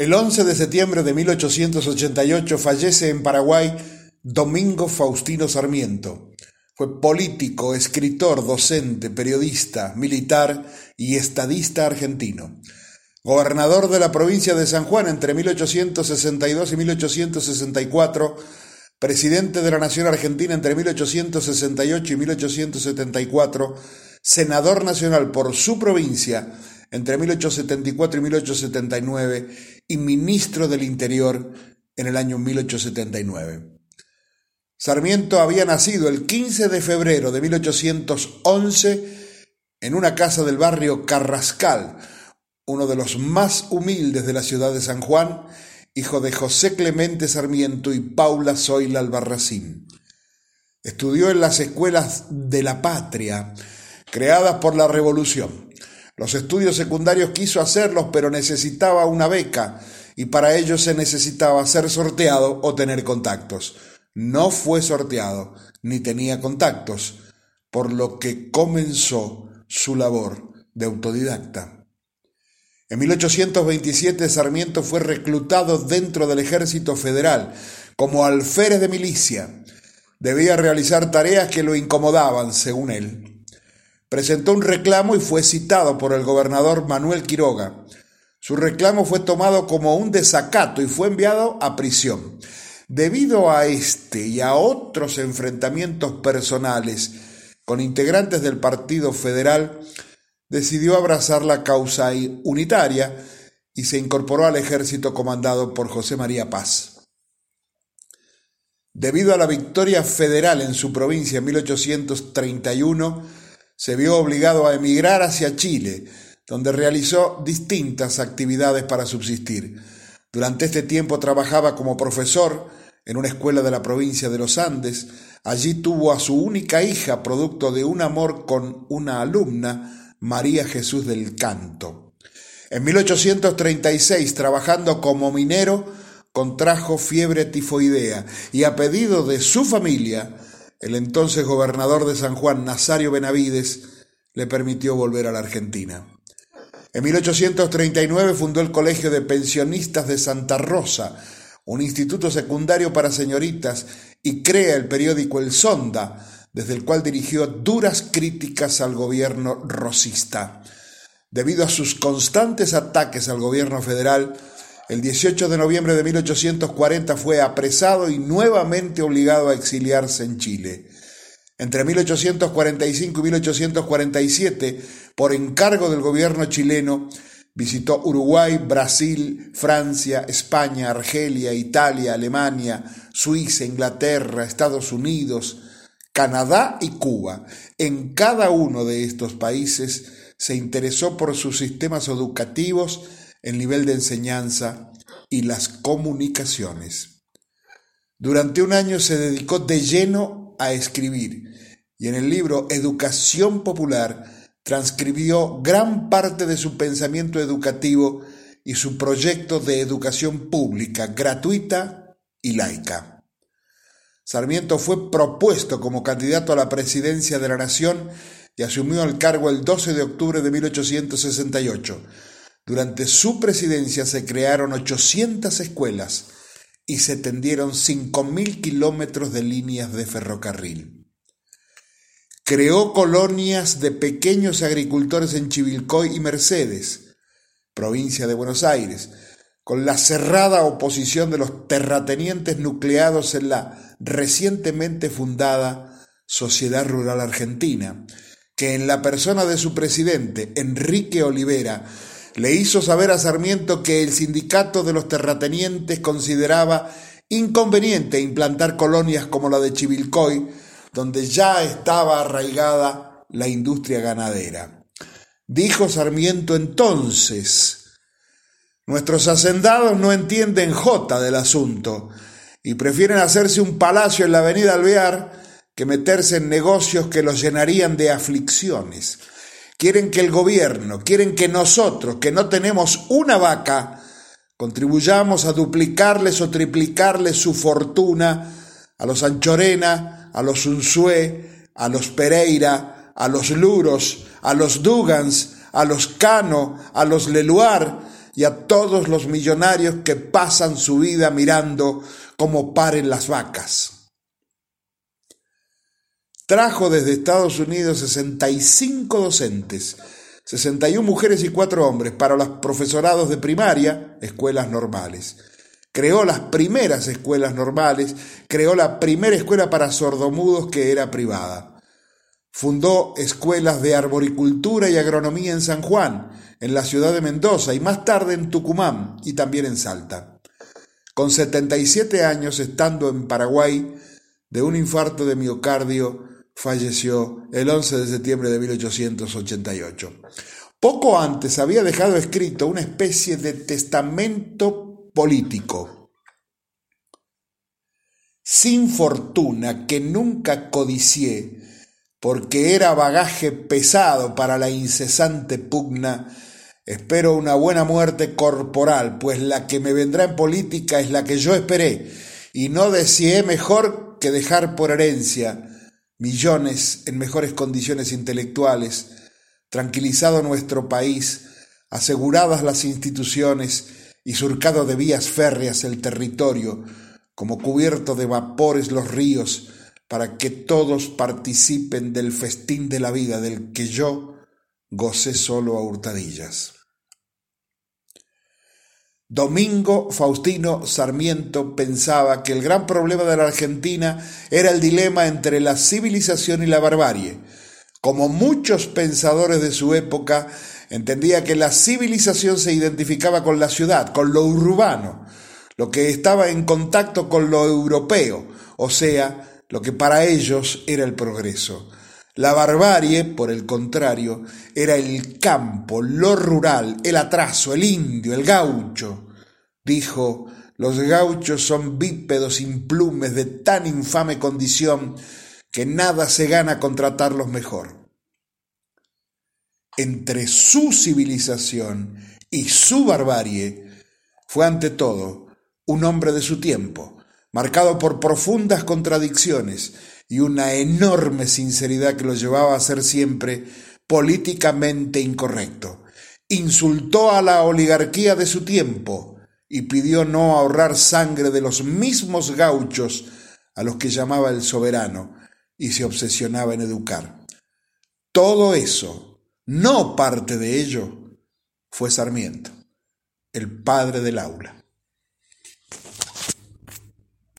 El 11 de septiembre de 1888 fallece en Paraguay Domingo Faustino Sarmiento. Fue político, escritor, docente, periodista, militar y estadista argentino. Gobernador de la provincia de San Juan entre 1862 y 1864, presidente de la Nación Argentina entre 1868 y 1874, senador nacional por su provincia entre 1874 y 1879 y ministro del Interior en el año 1879. Sarmiento había nacido el 15 de febrero de 1811 en una casa del barrio Carrascal, uno de los más humildes de la ciudad de San Juan, hijo de José Clemente Sarmiento y Paula Zoila Albarracín. Estudió en las escuelas de la patria, creadas por la Revolución. Los estudios secundarios quiso hacerlos, pero necesitaba una beca y para ello se necesitaba ser sorteado o tener contactos. No fue sorteado ni tenía contactos, por lo que comenzó su labor de autodidacta. En 1827 Sarmiento fue reclutado dentro del ejército federal como alférez de milicia. Debía realizar tareas que lo incomodaban, según él presentó un reclamo y fue citado por el gobernador Manuel Quiroga. Su reclamo fue tomado como un desacato y fue enviado a prisión. Debido a este y a otros enfrentamientos personales con integrantes del Partido Federal, decidió abrazar la causa unitaria y se incorporó al ejército comandado por José María Paz. Debido a la victoria federal en su provincia en 1831, se vio obligado a emigrar hacia Chile, donde realizó distintas actividades para subsistir. Durante este tiempo trabajaba como profesor en una escuela de la provincia de los Andes. Allí tuvo a su única hija, producto de un amor con una alumna, María Jesús del Canto. En 1836, trabajando como minero, contrajo fiebre tifoidea y a pedido de su familia el entonces gobernador de San Juan, Nazario Benavides, le permitió volver a la Argentina. En 1839 fundó el Colegio de Pensionistas de Santa Rosa, un instituto secundario para señoritas, y crea el periódico El Sonda, desde el cual dirigió duras críticas al gobierno rosista. Debido a sus constantes ataques al gobierno federal, el 18 de noviembre de 1840 fue apresado y nuevamente obligado a exiliarse en Chile. Entre 1845 y 1847, por encargo del gobierno chileno, visitó Uruguay, Brasil, Francia, España, Argelia, Italia, Alemania, Suiza, Inglaterra, Estados Unidos, Canadá y Cuba. En cada uno de estos países se interesó por sus sistemas educativos el nivel de enseñanza y las comunicaciones. Durante un año se dedicó de lleno a escribir y en el libro Educación Popular transcribió gran parte de su pensamiento educativo y su proyecto de educación pública, gratuita y laica. Sarmiento fue propuesto como candidato a la presidencia de la Nación y asumió el cargo el 12 de octubre de 1868 durante su presidencia se crearon 800 escuelas y se tendieron 5.000 kilómetros de líneas de ferrocarril. Creó colonias de pequeños agricultores en Chivilcoy y Mercedes, provincia de Buenos Aires, con la cerrada oposición de los terratenientes nucleados en la recientemente fundada Sociedad Rural Argentina, que en la persona de su presidente, Enrique Olivera, le hizo saber a Sarmiento que el sindicato de los terratenientes consideraba inconveniente implantar colonias como la de Chivilcoy, donde ya estaba arraigada la industria ganadera. Dijo Sarmiento entonces, nuestros hacendados no entienden jota del asunto y prefieren hacerse un palacio en la avenida Alvear que meterse en negocios que los llenarían de aflicciones quieren que el gobierno, quieren que nosotros, que no tenemos una vaca, contribuyamos a duplicarles o triplicarles su fortuna a los Anchorena, a los Unzué, a los Pereira, a los Luros, a los Dugans, a los Cano, a los Leluar, y a todos los millonarios que pasan su vida mirando cómo paren las vacas. Trajo desde Estados Unidos 65 docentes, 61 mujeres y 4 hombres para los profesorados de primaria, escuelas normales. Creó las primeras escuelas normales, creó la primera escuela para sordomudos que era privada. Fundó escuelas de arboricultura y agronomía en San Juan, en la ciudad de Mendoza y más tarde en Tucumán y también en Salta. Con 77 años, estando en Paraguay, de un infarto de miocardio, falleció el 11 de septiembre de 1888. Poco antes había dejado escrito una especie de testamento político. Sin fortuna que nunca codicié, porque era bagaje pesado para la incesante pugna, espero una buena muerte corporal, pues la que me vendrá en política es la que yo esperé, y no deseé mejor que dejar por herencia millones en mejores condiciones intelectuales, tranquilizado nuestro país, aseguradas las instituciones y surcado de vías férreas el territorio, como cubierto de vapores los ríos, para que todos participen del festín de la vida del que yo gocé solo a hurtadillas. Domingo Faustino Sarmiento pensaba que el gran problema de la Argentina era el dilema entre la civilización y la barbarie. Como muchos pensadores de su época, entendía que la civilización se identificaba con la ciudad, con lo urbano, lo que estaba en contacto con lo europeo, o sea, lo que para ellos era el progreso. La barbarie, por el contrario, era el campo, lo rural, el atraso, el indio, el gaucho. Dijo, los gauchos son bípedos implumes de tan infame condición que nada se gana con tratarlos mejor. Entre su civilización y su barbarie fue ante todo un hombre de su tiempo, marcado por profundas contradicciones y una enorme sinceridad que lo llevaba a ser siempre políticamente incorrecto. Insultó a la oligarquía de su tiempo y pidió no ahorrar sangre de los mismos gauchos a los que llamaba el soberano y se obsesionaba en educar. Todo eso, no parte de ello, fue Sarmiento, el padre del aula.